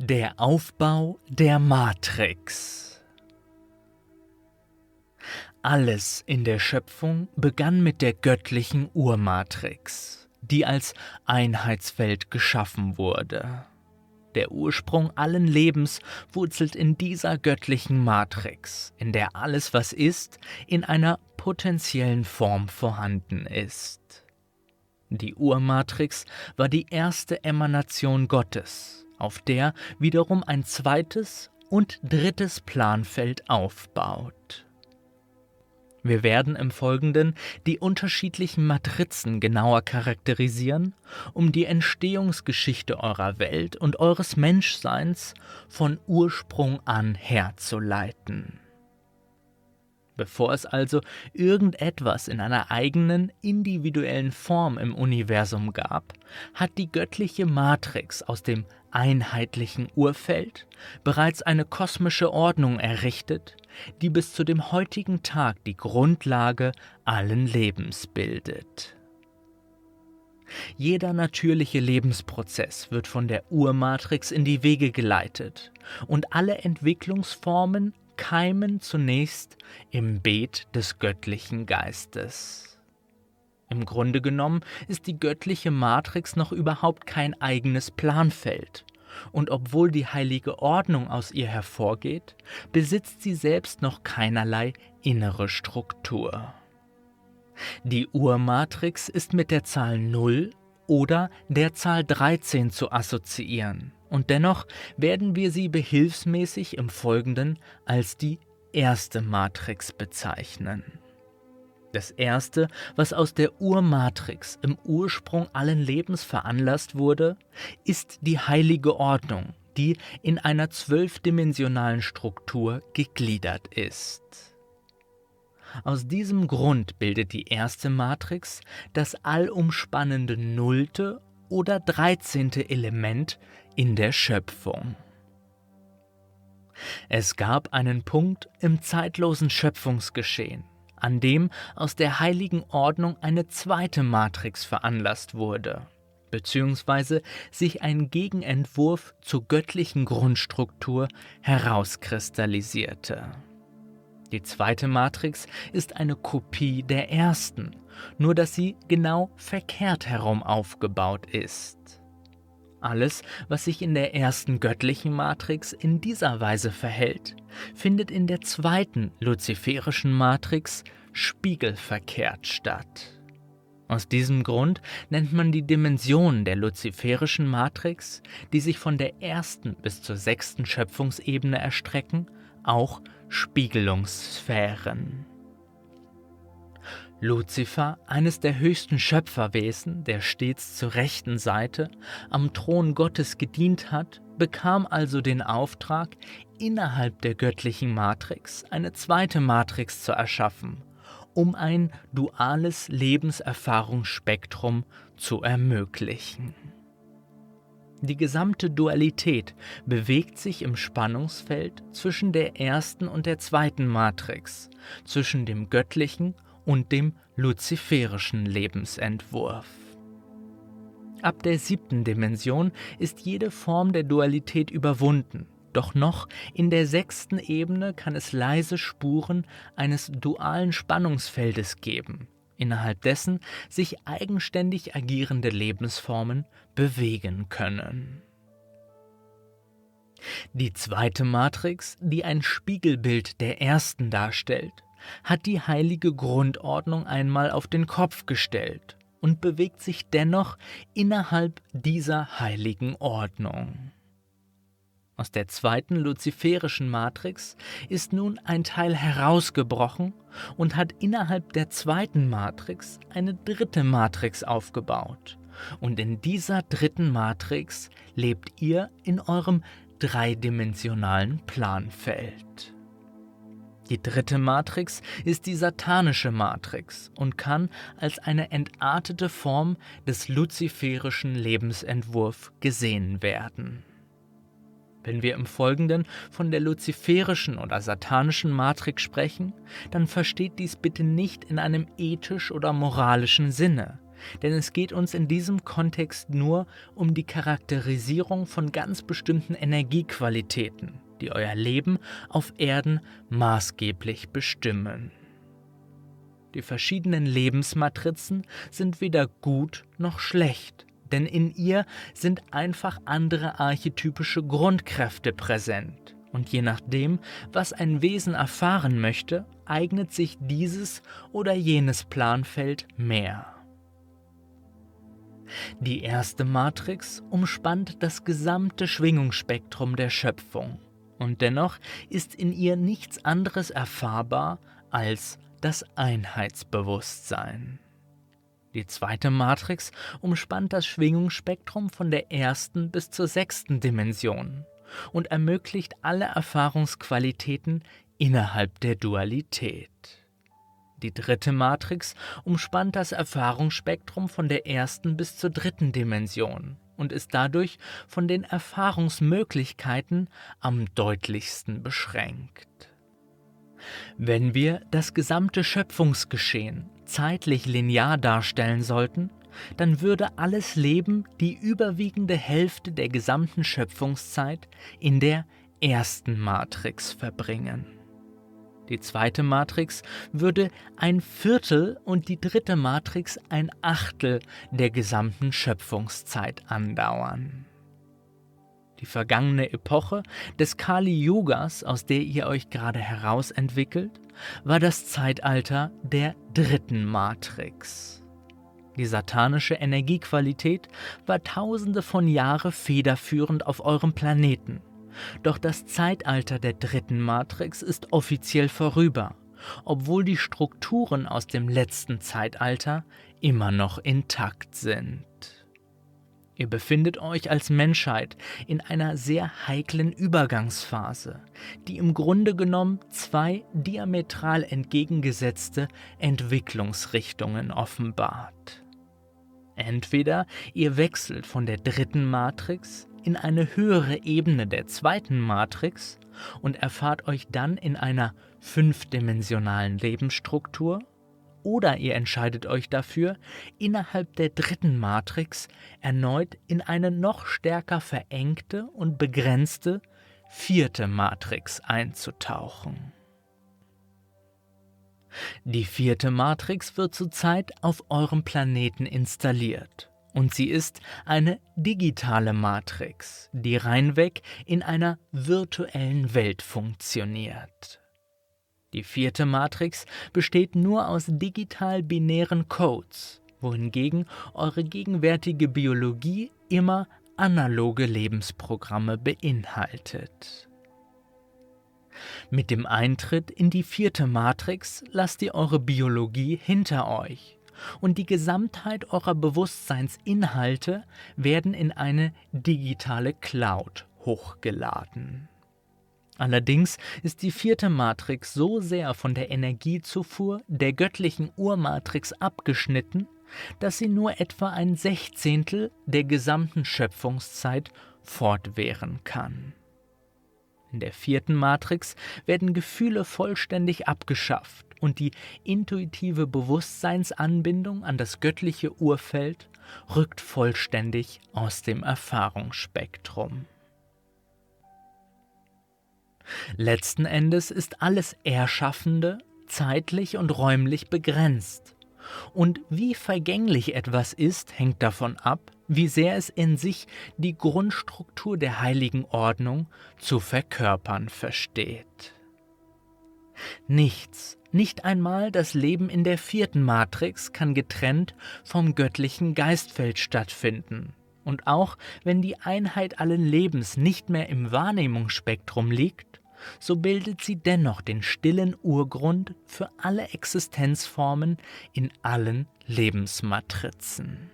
Der Aufbau der Matrix Alles in der Schöpfung begann mit der göttlichen Urmatrix, die als Einheitsfeld geschaffen wurde. Der Ursprung allen Lebens wurzelt in dieser göttlichen Matrix, in der alles, was ist, in einer potenziellen Form vorhanden ist. Die Urmatrix war die erste Emanation Gottes, auf der wiederum ein zweites und drittes Planfeld aufbaut. Wir werden im Folgenden die unterschiedlichen Matrizen genauer charakterisieren, um die Entstehungsgeschichte eurer Welt und eures Menschseins von Ursprung an herzuleiten. Bevor es also irgendetwas in einer eigenen, individuellen Form im Universum gab, hat die göttliche Matrix aus dem einheitlichen Urfeld bereits eine kosmische Ordnung errichtet, die bis zu dem heutigen Tag die Grundlage allen Lebens bildet. Jeder natürliche Lebensprozess wird von der Urmatrix in die Wege geleitet und alle Entwicklungsformen keimen zunächst im Beet des göttlichen Geistes. Im Grunde genommen ist die göttliche Matrix noch überhaupt kein eigenes Planfeld, und obwohl die heilige Ordnung aus ihr hervorgeht, besitzt sie selbst noch keinerlei innere Struktur. Die Urmatrix ist mit der Zahl 0 oder der Zahl 13 zu assoziieren und dennoch werden wir sie behilfsmäßig im Folgenden als die erste Matrix bezeichnen. Das erste, was aus der Urmatrix im Ursprung allen Lebens veranlasst wurde, ist die heilige Ordnung, die in einer zwölfdimensionalen Struktur gegliedert ist. Aus diesem Grund bildet die erste Matrix das allumspannende nullte oder dreizehnte Element in der Schöpfung. Es gab einen Punkt im zeitlosen Schöpfungsgeschehen, an dem aus der heiligen Ordnung eine zweite Matrix veranlasst wurde, beziehungsweise sich ein Gegenentwurf zur göttlichen Grundstruktur herauskristallisierte. Die zweite Matrix ist eine Kopie der ersten, nur dass sie genau verkehrt herum aufgebaut ist. Alles, was sich in der ersten göttlichen Matrix in dieser Weise verhält, findet in der zweiten luziferischen Matrix spiegelverkehrt statt. Aus diesem Grund nennt man die Dimensionen der luziferischen Matrix, die sich von der ersten bis zur sechsten Schöpfungsebene erstrecken, auch Spiegelungssphären. Luzifer, eines der höchsten Schöpferwesen, der stets zur rechten Seite am Thron Gottes gedient hat, bekam also den Auftrag, innerhalb der göttlichen Matrix eine zweite Matrix zu erschaffen, um ein duales Lebenserfahrungsspektrum zu ermöglichen. Die gesamte Dualität bewegt sich im Spannungsfeld zwischen der ersten und der zweiten Matrix, zwischen dem göttlichen und dem luziferischen Lebensentwurf. Ab der siebten Dimension ist jede Form der Dualität überwunden, doch noch in der sechsten Ebene kann es leise Spuren eines dualen Spannungsfeldes geben, innerhalb dessen sich eigenständig agierende Lebensformen bewegen können. Die zweite Matrix, die ein Spiegelbild der ersten darstellt, hat die heilige Grundordnung einmal auf den Kopf gestellt und bewegt sich dennoch innerhalb dieser heiligen Ordnung. Aus der zweiten luziferischen Matrix ist nun ein Teil herausgebrochen und hat innerhalb der zweiten Matrix eine dritte Matrix aufgebaut. Und in dieser dritten Matrix lebt ihr in eurem dreidimensionalen Planfeld. Die dritte Matrix ist die satanische Matrix und kann als eine entartete Form des luziferischen Lebensentwurfs gesehen werden. Wenn wir im Folgenden von der luziferischen oder satanischen Matrix sprechen, dann versteht dies bitte nicht in einem ethisch oder moralischen Sinne, denn es geht uns in diesem Kontext nur um die Charakterisierung von ganz bestimmten Energiequalitäten, die euer Leben auf Erden maßgeblich bestimmen. Die verschiedenen Lebensmatrizen sind weder gut noch schlecht, denn in ihr sind einfach andere archetypische Grundkräfte präsent. Und je nachdem, was ein Wesen erfahren möchte, eignet sich dieses oder jenes Planfeld mehr. Die erste Matrix umspannt das gesamte Schwingungsspektrum der Schöpfung und dennoch ist in ihr nichts anderes erfahrbar als das Einheitsbewusstsein. Die zweite Matrix umspannt das Schwingungsspektrum von der ersten bis zur sechsten Dimension und ermöglicht alle Erfahrungsqualitäten innerhalb der Dualität. Die dritte Matrix umspannt das Erfahrungsspektrum von der ersten bis zur dritten Dimension und ist dadurch von den Erfahrungsmöglichkeiten am deutlichsten beschränkt. Wenn wir das gesamte Schöpfungsgeschehen zeitlich linear darstellen sollten, dann würde alles Leben die überwiegende Hälfte der gesamten Schöpfungszeit in der ersten Matrix verbringen. Die zweite Matrix würde ein Viertel und die dritte Matrix ein Achtel der gesamten Schöpfungszeit andauern. Die vergangene Epoche des Kali-Yugas, aus der ihr euch gerade herausentwickelt, war das Zeitalter der dritten Matrix. Die satanische Energiequalität war tausende von Jahren federführend auf eurem Planeten doch das Zeitalter der dritten Matrix ist offiziell vorüber, obwohl die Strukturen aus dem letzten Zeitalter immer noch intakt sind. Ihr befindet euch als Menschheit in einer sehr heiklen Übergangsphase, die im Grunde genommen zwei diametral entgegengesetzte Entwicklungsrichtungen offenbart. Entweder ihr wechselt von der dritten Matrix in eine höhere Ebene der zweiten Matrix und erfahrt euch dann in einer fünfdimensionalen Lebensstruktur, oder ihr entscheidet euch dafür, innerhalb der dritten Matrix erneut in eine noch stärker verengte und begrenzte vierte Matrix einzutauchen. Die vierte Matrix wird zurzeit auf eurem Planeten installiert und sie ist eine digitale Matrix, die reinweg in einer virtuellen Welt funktioniert. Die vierte Matrix besteht nur aus digital-binären Codes, wohingegen eure gegenwärtige Biologie immer analoge Lebensprogramme beinhaltet. Mit dem Eintritt in die vierte Matrix lasst ihr eure Biologie hinter euch und die Gesamtheit eurer Bewusstseinsinhalte werden in eine digitale Cloud hochgeladen. Allerdings ist die vierte Matrix so sehr von der Energiezufuhr der göttlichen Urmatrix abgeschnitten, dass sie nur etwa ein Sechzehntel der gesamten Schöpfungszeit fortwähren kann. In der vierten Matrix werden Gefühle vollständig abgeschafft und die intuitive Bewusstseinsanbindung an das göttliche Urfeld rückt vollständig aus dem Erfahrungsspektrum. Letzten Endes ist alles Erschaffende zeitlich und räumlich begrenzt. Und wie vergänglich etwas ist, hängt davon ab, wie sehr es in sich die Grundstruktur der heiligen Ordnung zu verkörpern versteht. Nichts, nicht einmal das Leben in der vierten Matrix kann getrennt vom göttlichen Geistfeld stattfinden. Und auch wenn die Einheit allen Lebens nicht mehr im Wahrnehmungsspektrum liegt, so bildet sie dennoch den stillen Urgrund für alle Existenzformen in allen Lebensmatrizen.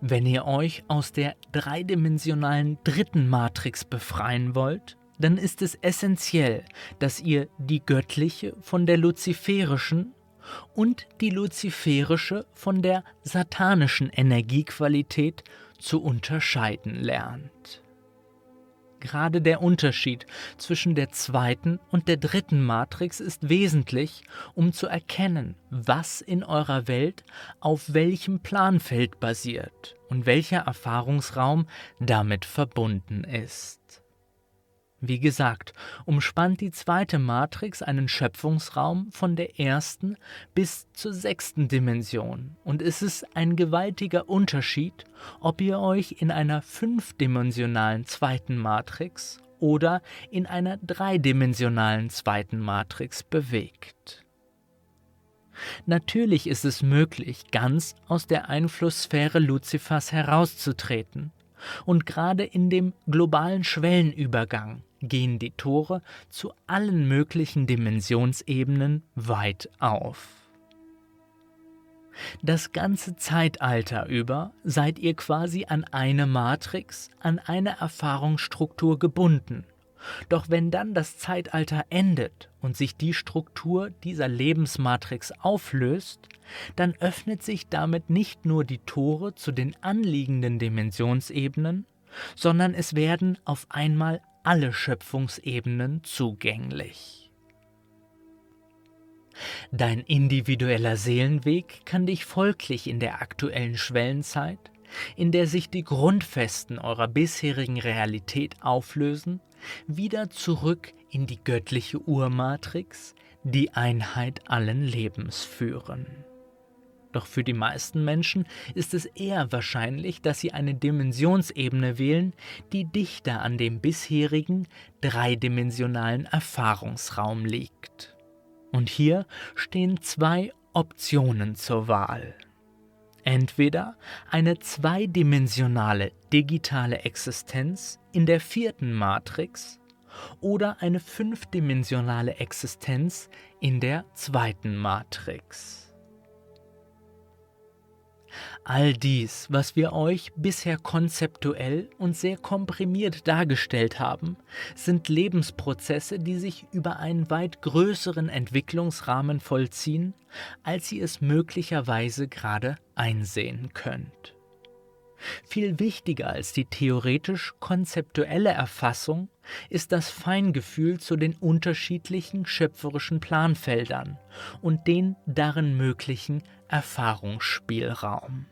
Wenn ihr euch aus der dreidimensionalen dritten Matrix befreien wollt, dann ist es essentiell, dass ihr die göttliche von der luziferischen und die luziferische von der satanischen Energiequalität zu unterscheiden lernt. Gerade der Unterschied zwischen der zweiten und der dritten Matrix ist wesentlich, um zu erkennen, was in eurer Welt auf welchem Planfeld basiert und welcher Erfahrungsraum damit verbunden ist. Wie gesagt, umspannt die zweite Matrix einen Schöpfungsraum von der ersten bis zur sechsten Dimension und es ist ein gewaltiger Unterschied, ob ihr euch in einer fünfdimensionalen zweiten Matrix oder in einer dreidimensionalen zweiten Matrix bewegt. Natürlich ist es möglich, ganz aus der Einflusssphäre Luzifers herauszutreten, und gerade in dem globalen Schwellenübergang gehen die Tore zu allen möglichen Dimensionsebenen weit auf. Das ganze Zeitalter über seid ihr quasi an eine Matrix, an eine Erfahrungsstruktur gebunden. Doch wenn dann das Zeitalter endet und sich die Struktur dieser Lebensmatrix auflöst, dann öffnet sich damit nicht nur die Tore zu den anliegenden Dimensionsebenen, sondern es werden auf einmal alle Schöpfungsebenen zugänglich. Dein individueller Seelenweg kann dich folglich in der aktuellen Schwellenzeit, in der sich die Grundfesten eurer bisherigen Realität auflösen, wieder zurück in die göttliche Urmatrix, die Einheit allen Lebens führen. Doch für die meisten Menschen ist es eher wahrscheinlich, dass sie eine Dimensionsebene wählen, die dichter an dem bisherigen dreidimensionalen Erfahrungsraum liegt. Und hier stehen zwei Optionen zur Wahl. Entweder eine zweidimensionale digitale Existenz in der vierten Matrix oder eine fünfdimensionale Existenz in der zweiten Matrix. All dies, was wir euch bisher konzeptuell und sehr komprimiert dargestellt haben, sind Lebensprozesse, die sich über einen weit größeren Entwicklungsrahmen vollziehen, als ihr es möglicherweise gerade einsehen könnt. Viel wichtiger als die theoretisch-konzeptuelle Erfassung ist das Feingefühl zu den unterschiedlichen schöpferischen Planfeldern und den darin möglichen Erfahrungsspielraum.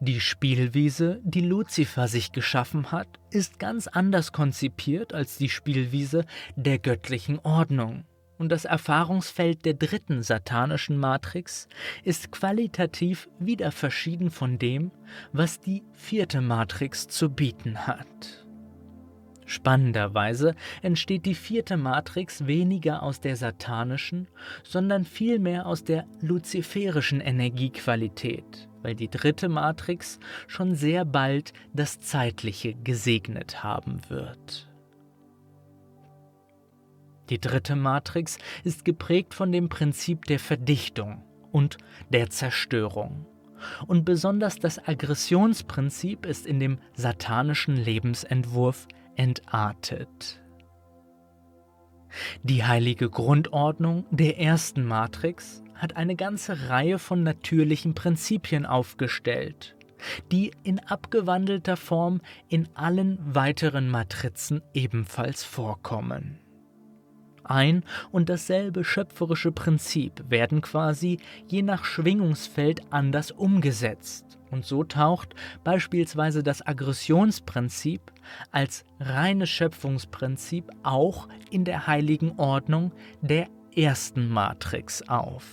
Die Spielwiese, die Luzifer sich geschaffen hat, ist ganz anders konzipiert als die Spielwiese der göttlichen Ordnung. Und das Erfahrungsfeld der dritten satanischen Matrix ist qualitativ wieder verschieden von dem, was die vierte Matrix zu bieten hat. Spannenderweise entsteht die vierte Matrix weniger aus der satanischen, sondern vielmehr aus der luziferischen Energiequalität, weil die dritte Matrix schon sehr bald das Zeitliche gesegnet haben wird. Die dritte Matrix ist geprägt von dem Prinzip der Verdichtung und der Zerstörung. Und besonders das Aggressionsprinzip ist in dem satanischen Lebensentwurf entartet. Die heilige Grundordnung der ersten Matrix hat eine ganze Reihe von natürlichen Prinzipien aufgestellt, die in abgewandelter Form in allen weiteren Matrizen ebenfalls vorkommen. Ein und dasselbe schöpferische Prinzip werden quasi je nach Schwingungsfeld anders umgesetzt und so taucht beispielsweise das Aggressionsprinzip als reines Schöpfungsprinzip auch in der heiligen Ordnung der ersten Matrix auf.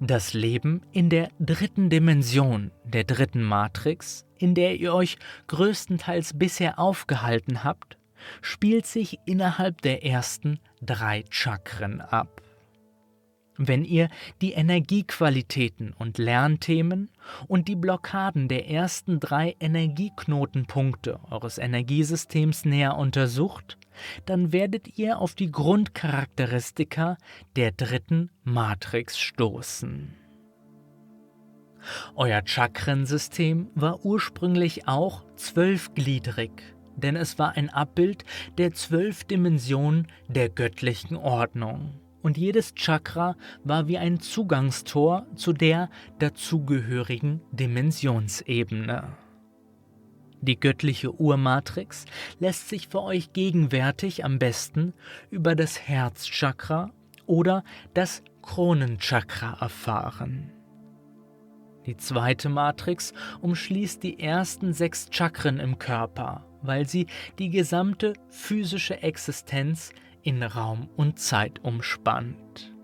Das Leben in der dritten Dimension der dritten Matrix, in der ihr euch größtenteils bisher aufgehalten habt, spielt sich innerhalb der ersten drei Chakren ab. Wenn ihr die Energiequalitäten und Lernthemen und die Blockaden der ersten drei Energieknotenpunkte eures Energiesystems näher untersucht, dann werdet ihr auf die Grundcharakteristika der dritten Matrix stoßen. Euer Chakrensystem war ursprünglich auch zwölfgliedrig, denn es war ein Abbild der zwölf Dimensionen der göttlichen Ordnung und jedes Chakra war wie ein Zugangstor zu der dazugehörigen Dimensionsebene. Die göttliche Urmatrix lässt sich für euch gegenwärtig am besten über das Herzchakra oder das Kronenchakra erfahren. Die zweite Matrix umschließt die ersten sechs Chakren im Körper, weil sie die gesamte physische Existenz in Raum und Zeit umspannt.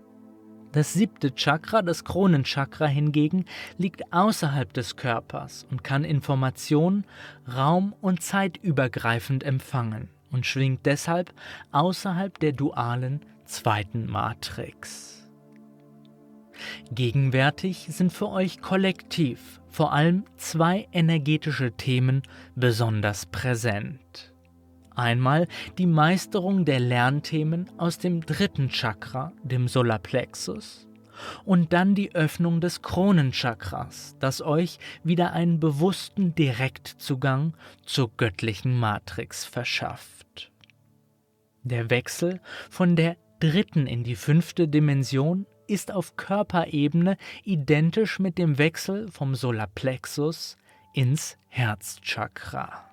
Das siebte Chakra, das Kronenchakra hingegen, liegt außerhalb des Körpers und kann Informationen raum- und zeitübergreifend empfangen und schwingt deshalb außerhalb der dualen zweiten Matrix. Gegenwärtig sind für euch kollektiv vor allem zwei energetische Themen besonders präsent. Einmal die Meisterung der Lernthemen aus dem dritten Chakra, dem Solarplexus, und dann die Öffnung des Kronenchakras, das euch wieder einen bewussten Direktzugang zur göttlichen Matrix verschafft. Der Wechsel von der dritten in die fünfte Dimension ist auf Körperebene identisch mit dem Wechsel vom Solarplexus ins Herzchakra.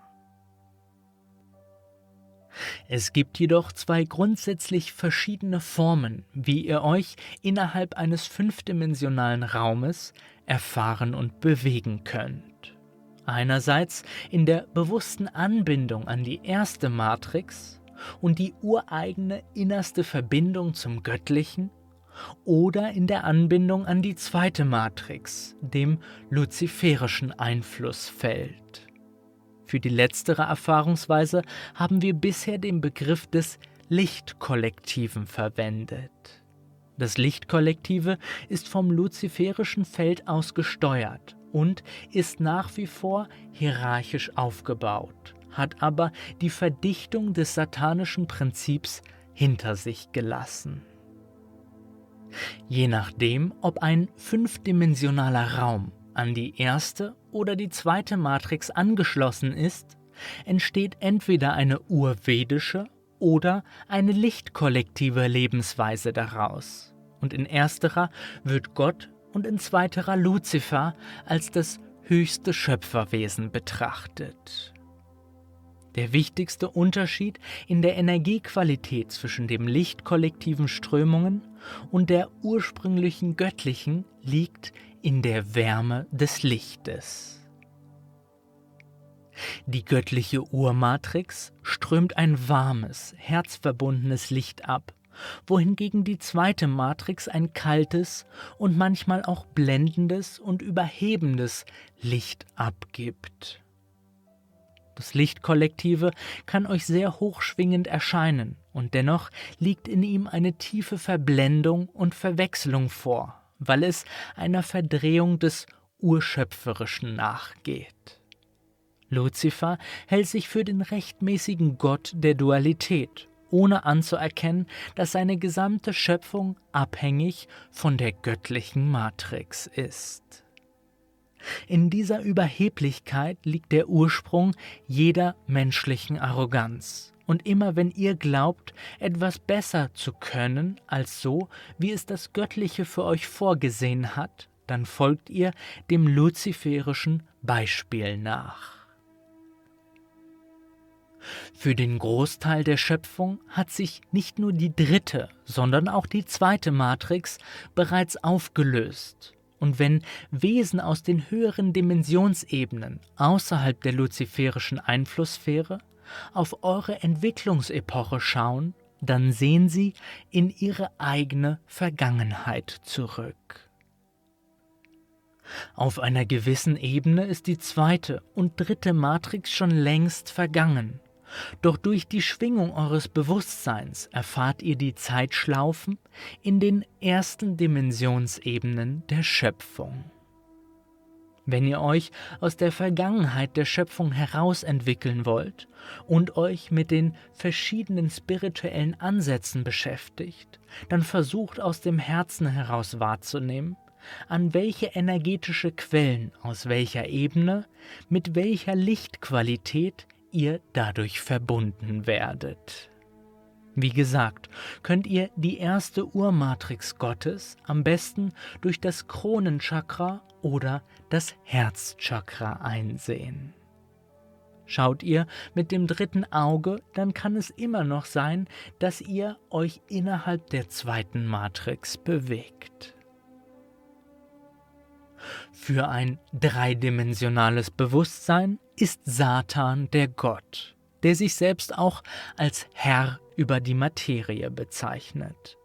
Es gibt jedoch zwei grundsätzlich verschiedene Formen, wie ihr euch innerhalb eines fünfdimensionalen Raumes erfahren und bewegen könnt. Einerseits in der bewussten Anbindung an die erste Matrix und die ureigene innerste Verbindung zum Göttlichen oder in der Anbindung an die zweite Matrix, dem luziferischen Einflussfeld. Für die letztere Erfahrungsweise haben wir bisher den Begriff des Lichtkollektiven verwendet. Das Lichtkollektive ist vom luziferischen Feld aus gesteuert und ist nach wie vor hierarchisch aufgebaut, hat aber die Verdichtung des satanischen Prinzips hinter sich gelassen. Je nachdem, ob ein fünfdimensionaler Raum an die erste oder die zweite Matrix angeschlossen ist, entsteht entweder eine urvedische oder eine lichtkollektive Lebensweise daraus. Und in ersterer wird Gott und in zweiterer Luzifer als das höchste Schöpferwesen betrachtet. Der wichtigste Unterschied in der Energiequalität zwischen dem lichtkollektiven Strömungen und der ursprünglichen göttlichen liegt in der Wärme des Lichtes. Die göttliche Urmatrix strömt ein warmes, herzverbundenes Licht ab, wohingegen die zweite Matrix ein kaltes und manchmal auch blendendes und überhebendes Licht abgibt. Das Lichtkollektive kann euch sehr hochschwingend erscheinen, und dennoch liegt in ihm eine tiefe Verblendung und Verwechslung vor, weil es einer Verdrehung des Urschöpferischen nachgeht. Luzifer hält sich für den rechtmäßigen Gott der Dualität, ohne anzuerkennen, dass seine gesamte Schöpfung abhängig von der göttlichen Matrix ist. In dieser Überheblichkeit liegt der Ursprung jeder menschlichen Arroganz. Und immer wenn ihr glaubt, etwas besser zu können als so, wie es das Göttliche für euch vorgesehen hat, dann folgt ihr dem luziferischen Beispiel nach. Für den Großteil der Schöpfung hat sich nicht nur die dritte, sondern auch die zweite Matrix bereits aufgelöst und wenn Wesen aus den höheren Dimensionsebenen außerhalb der luziferischen Einflusssphäre auf eure Entwicklungsepoche schauen, dann sehen sie in ihre eigene Vergangenheit zurück. Auf einer gewissen Ebene ist die zweite und dritte Matrix schon längst vergangen doch durch die Schwingung eures Bewusstseins erfahrt ihr die Zeitschlaufen in den ersten Dimensionsebenen der Schöpfung. Wenn ihr euch aus der Vergangenheit der Schöpfung herausentwickeln wollt und euch mit den verschiedenen spirituellen Ansätzen beschäftigt, dann versucht aus dem Herzen heraus wahrzunehmen, an welche energetische Quellen aus welcher Ebene, mit welcher Lichtqualität ihr dadurch verbunden werdet. Wie gesagt, könnt ihr die erste Urmatrix Gottes am besten durch das Kronenchakra oder das Herzchakra einsehen. Schaut ihr mit dem dritten Auge, dann kann es immer noch sein, dass ihr euch innerhalb der zweiten Matrix bewegt. Für ein dreidimensionales Bewusstsein ist Satan der Gott, der sich selbst auch als Herr über die Materie bezeichnet.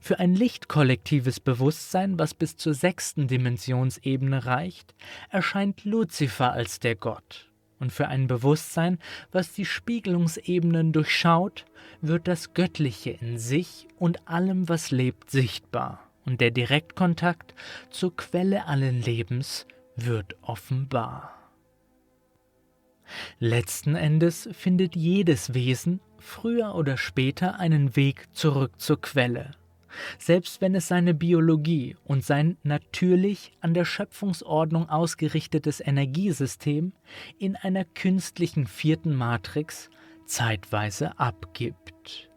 Für ein lichtkollektives Bewusstsein, was bis zur sechsten Dimensionsebene reicht, erscheint Luzifer als der Gott. Und für ein Bewusstsein, was die Spiegelungsebenen durchschaut, wird das Göttliche in sich und allem, was lebt, sichtbar. Und der Direktkontakt zur Quelle allen Lebens wird offenbar. Letzten Endes findet jedes Wesen früher oder später einen Weg zurück zur Quelle, selbst wenn es seine Biologie und sein natürlich an der Schöpfungsordnung ausgerichtetes Energiesystem in einer künstlichen vierten Matrix zeitweise abgibt.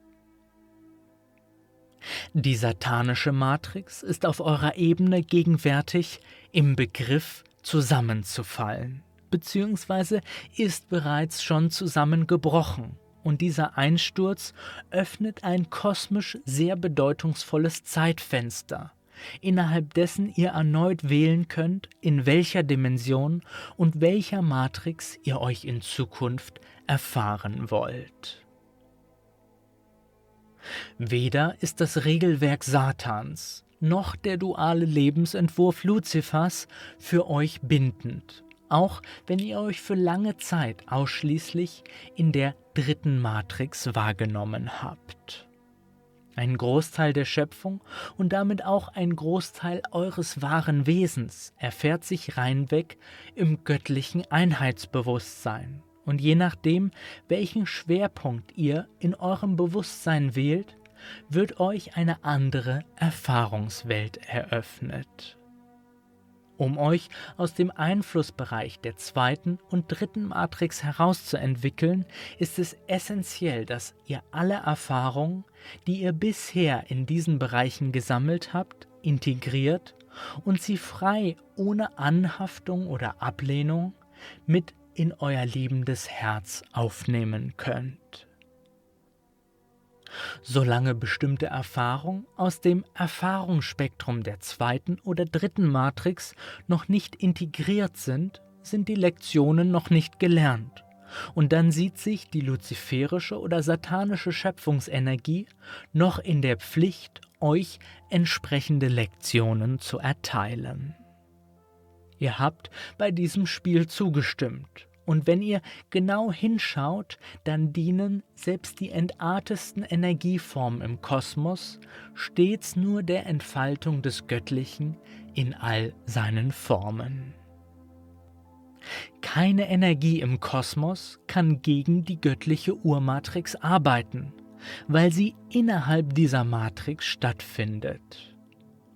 Die satanische Matrix ist auf eurer Ebene gegenwärtig im Begriff zusammenzufallen, beziehungsweise ist bereits schon zusammengebrochen und dieser Einsturz öffnet ein kosmisch sehr bedeutungsvolles Zeitfenster, innerhalb dessen ihr erneut wählen könnt, in welcher Dimension und welcher Matrix ihr euch in Zukunft erfahren wollt. Weder ist das Regelwerk Satans noch der duale Lebensentwurf Luzifers für euch bindend auch wenn ihr euch für lange Zeit ausschließlich in der dritten Matrix wahrgenommen habt. Ein Großteil der Schöpfung und damit auch ein Großteil eures wahren Wesens erfährt sich reinweg im göttlichen Einheitsbewusstsein. Und je nachdem, welchen Schwerpunkt ihr in eurem Bewusstsein wählt, wird euch eine andere Erfahrungswelt eröffnet. Um euch aus dem Einflussbereich der zweiten und dritten Matrix herauszuentwickeln, ist es essentiell, dass ihr alle Erfahrungen, die ihr bisher in diesen Bereichen gesammelt habt, integriert und sie frei, ohne Anhaftung oder Ablehnung, mit in euer liebendes Herz aufnehmen könnt. Solange bestimmte Erfahrungen aus dem Erfahrungsspektrum der zweiten oder dritten Matrix noch nicht integriert sind, sind die Lektionen noch nicht gelernt. Und dann sieht sich die luziferische oder satanische Schöpfungsenergie noch in der Pflicht, euch entsprechende Lektionen zu erteilen. Ihr habt bei diesem Spiel zugestimmt und wenn ihr genau hinschaut, dann dienen selbst die entartesten Energieformen im Kosmos stets nur der Entfaltung des Göttlichen in all seinen Formen. Keine Energie im Kosmos kann gegen die göttliche Urmatrix arbeiten, weil sie innerhalb dieser Matrix stattfindet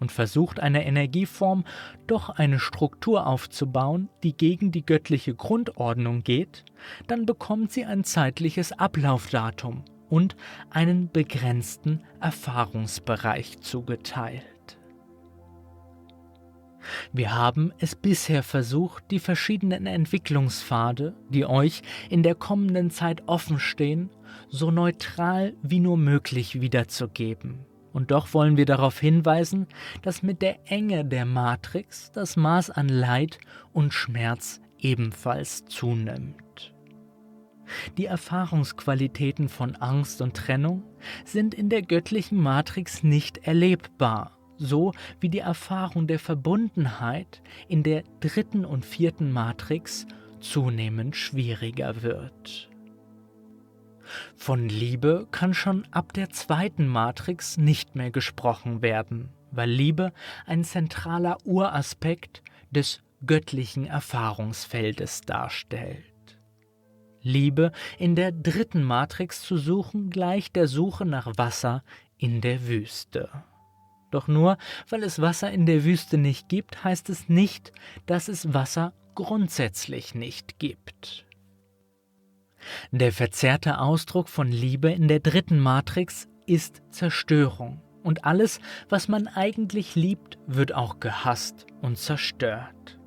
und versucht eine Energieform doch eine Struktur aufzubauen, die gegen die göttliche Grundordnung geht, dann bekommt sie ein zeitliches Ablaufdatum und einen begrenzten Erfahrungsbereich zugeteilt. Wir haben es bisher versucht, die verschiedenen Entwicklungspfade, die euch in der kommenden Zeit offenstehen, so neutral wie nur möglich wiederzugeben und doch wollen wir darauf hinweisen, dass mit der Enge der Matrix das Maß an Leid und Schmerz ebenfalls zunimmt. Die Erfahrungsqualitäten von Angst und Trennung sind in der göttlichen Matrix nicht erlebbar, so wie die Erfahrung der Verbundenheit in der dritten und vierten Matrix zunehmend schwieriger wird. Von Liebe kann schon ab der zweiten Matrix nicht mehr gesprochen werden, weil Liebe ein zentraler Uraspekt des göttlichen Erfahrungsfeldes darstellt. Liebe in der dritten Matrix zu suchen gleicht der Suche nach Wasser in der Wüste. Doch nur weil es Wasser in der Wüste nicht gibt, heißt es nicht, dass es Wasser grundsätzlich nicht gibt. Der verzerrte Ausdruck von Liebe in der dritten Matrix ist Zerstörung. Und alles, was man eigentlich liebt, wird auch gehasst und zerstört.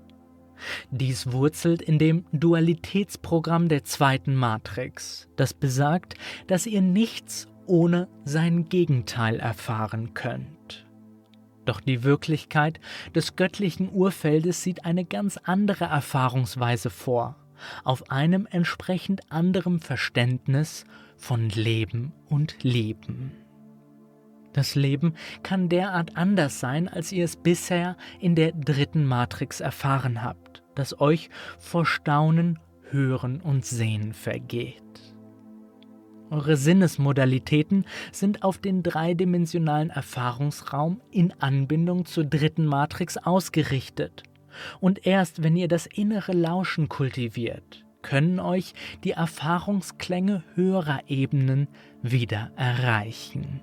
Dies wurzelt in dem Dualitätsprogramm der zweiten Matrix, das besagt, dass ihr nichts ohne sein Gegenteil erfahren könnt. Doch die Wirklichkeit des göttlichen Urfeldes sieht eine ganz andere Erfahrungsweise vor, auf einem entsprechend anderem Verständnis von Leben und Leben. Das Leben kann derart anders sein, als ihr es bisher in der dritten Matrix erfahren habt, das euch vor Staunen, Hören und Sehen vergeht. Eure Sinnesmodalitäten sind auf den dreidimensionalen Erfahrungsraum in Anbindung zur dritten Matrix ausgerichtet. Und erst wenn ihr das innere Lauschen kultiviert, können euch die Erfahrungsklänge höherer Ebenen wieder erreichen.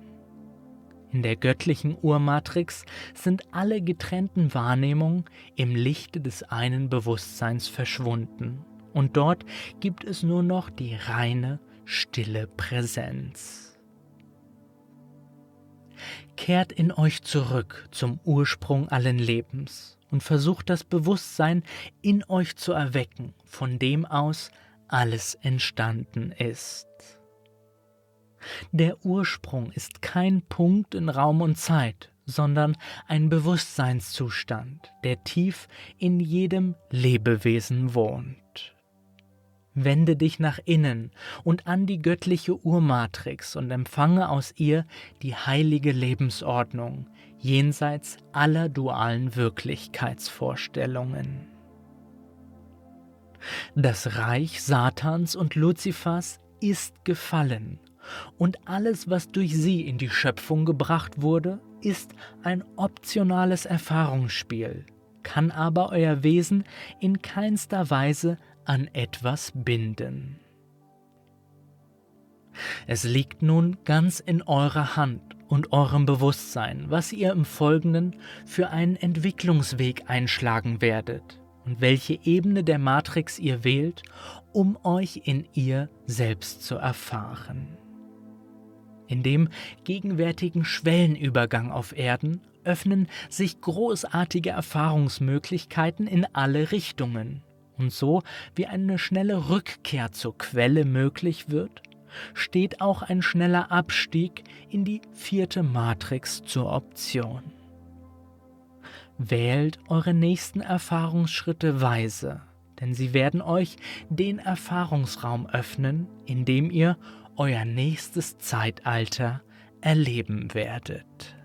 In der göttlichen Urmatrix sind alle getrennten Wahrnehmungen im Lichte des einen Bewusstseins verschwunden. Und dort gibt es nur noch die reine, stille Präsenz. Kehrt in euch zurück zum Ursprung allen Lebens und versucht das Bewusstsein in euch zu erwecken, von dem aus alles entstanden ist. Der Ursprung ist kein Punkt in Raum und Zeit, sondern ein Bewusstseinszustand, der tief in jedem Lebewesen wohnt. Wende dich nach innen und an die göttliche Urmatrix und empfange aus ihr die heilige Lebensordnung jenseits aller dualen Wirklichkeitsvorstellungen. Das Reich Satans und Luzifers ist gefallen und alles, was durch sie in die Schöpfung gebracht wurde, ist ein optionales Erfahrungsspiel, kann aber euer Wesen in keinster Weise an etwas binden. Es liegt nun ganz in eurer Hand und eurem Bewusstsein, was ihr im Folgenden für einen Entwicklungsweg einschlagen werdet und welche Ebene der Matrix ihr wählt, um euch in ihr selbst zu erfahren. In dem gegenwärtigen Schwellenübergang auf Erden öffnen sich großartige Erfahrungsmöglichkeiten in alle Richtungen und so wie eine schnelle Rückkehr zur Quelle möglich wird, steht auch ein schneller Abstieg in die vierte Matrix zur Option. Wählt eure nächsten Erfahrungsschritte weise, denn sie werden euch den Erfahrungsraum öffnen, in dem ihr euer nächstes Zeitalter erleben werdet.